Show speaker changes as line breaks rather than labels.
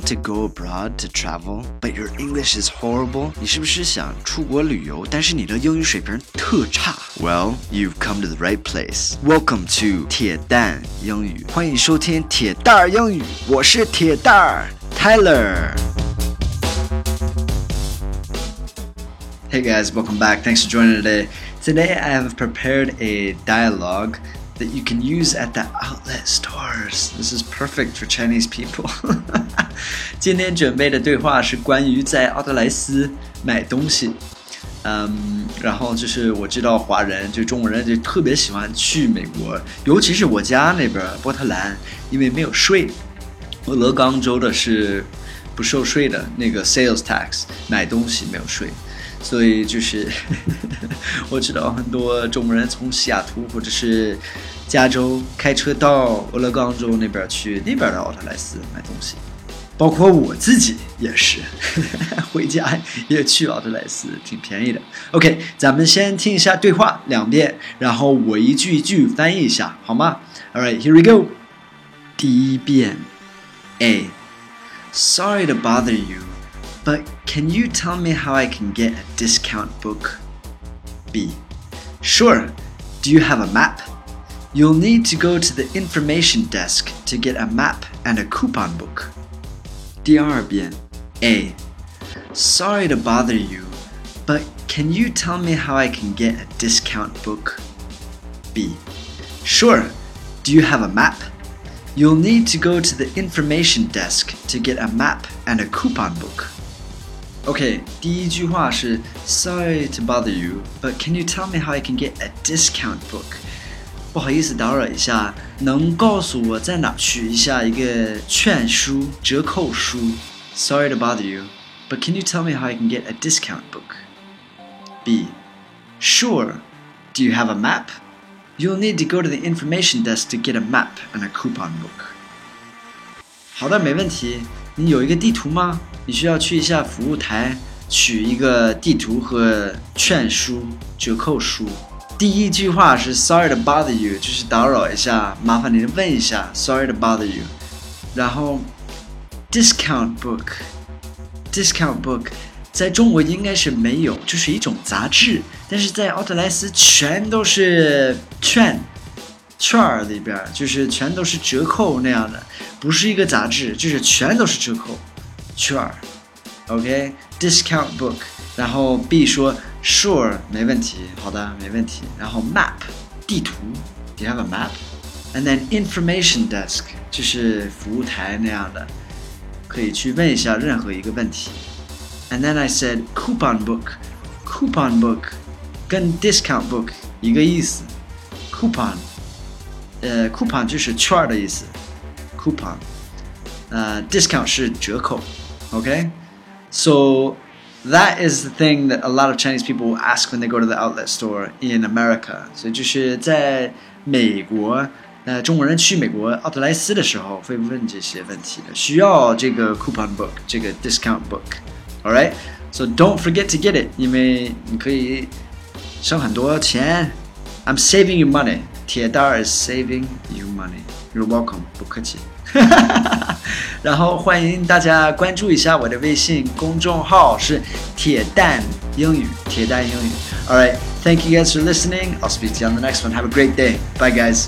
want to go abroad to travel, but your English is horrible? 你是不是想出国旅游，但是你的英语水平特差？Well, you've come to the right place. Welcome to 铁蛋英语，欢迎收听铁蛋儿英语，我是铁蛋儿 Tyler。Hey guys, welcome back. Thanks for joining today. Today I have prepared a dialogue that you can use at the outlet stores. This is perfect for Chinese people. 今天准备的对话是关于在奥特莱斯买东西。嗯，然后就是我知道华人就中国人就特别喜欢去美国，尤其是我家那边波特兰，因为没有税。俄冈州的是不受税的那个 sales tax，买东西没有税。 所以就是 我知道很多中国人从西雅图或者是加州开车到俄勒冈州那边去，那边的奥特莱斯买东西，包括我自己也是，回家也去奥特莱斯，挺便宜的。OK，咱们先听一下对话两遍，然后我一句一句翻译一下，好吗？All right，here we go。第一遍，A，Sorry to bother you。But can you tell me how I can get a discount book? B. Sure. Do you have a map? You'll need to go to the information desk to get a map and a coupon book. 第二遍 A. Sorry to bother you, but can you tell me how I can get a discount book? B. Sure. Do you have a map? You'll need to go to the information desk to get a map and a coupon book. OK，第一句话是 Sorry to bother you, but can you tell me how I can get a discount book？不好意思打扰一下，能告诉我在哪取一下一个券书、折扣书？Sorry to bother you, but can you tell me how I can get a discount book? B. Sure. Do you have a map? You'll need to go to the information desk to get a map and a coupon book. 好的，没问题。你有一个地图吗？ 你需要去一下服务台取一个地图和券书、折扣书。第一句话是 “Sorry to bother you”，就是打扰一下，麻烦您问一下。Sorry to bother you。然后，discount book，discount book，在中国应该是没有，就是一种杂志，但是在奥特莱斯全都是券。券儿里边就是全都是折扣那样的，不是一个杂志，就是全都是折扣 券儿。OK，discount book。然后 B 说 Sure，没问题，好的，没问题。然后 map 地图，Do you have a map？And then information desk 就是服务台那样的，可以去问一下任何一个问题。And then I said coupon book，coupon book 跟 discount book 一个意思，coupon。呃，coupon 就是券儿的意思，coupon， 呃，discount 是折扣，OK，so that is the thing that a lot of Chinese people will ask when they go to the outlet store in America。所以就是在美国，呃，中国人去美国奥特莱斯的时候会问这些问题的，需要这个 coupon book，这个 discount book，all right，so don't forget to get it，因为你可以省很多钱。 I'm saving you money。铁蛋儿 is saving you money. You're welcome，不客气。然后欢迎大家关注一下我的微信公众号是铁蛋英语，铁蛋英语。All right, thank you guys for listening. I'll speak to you on the next one. Have a great day. Bye, guys.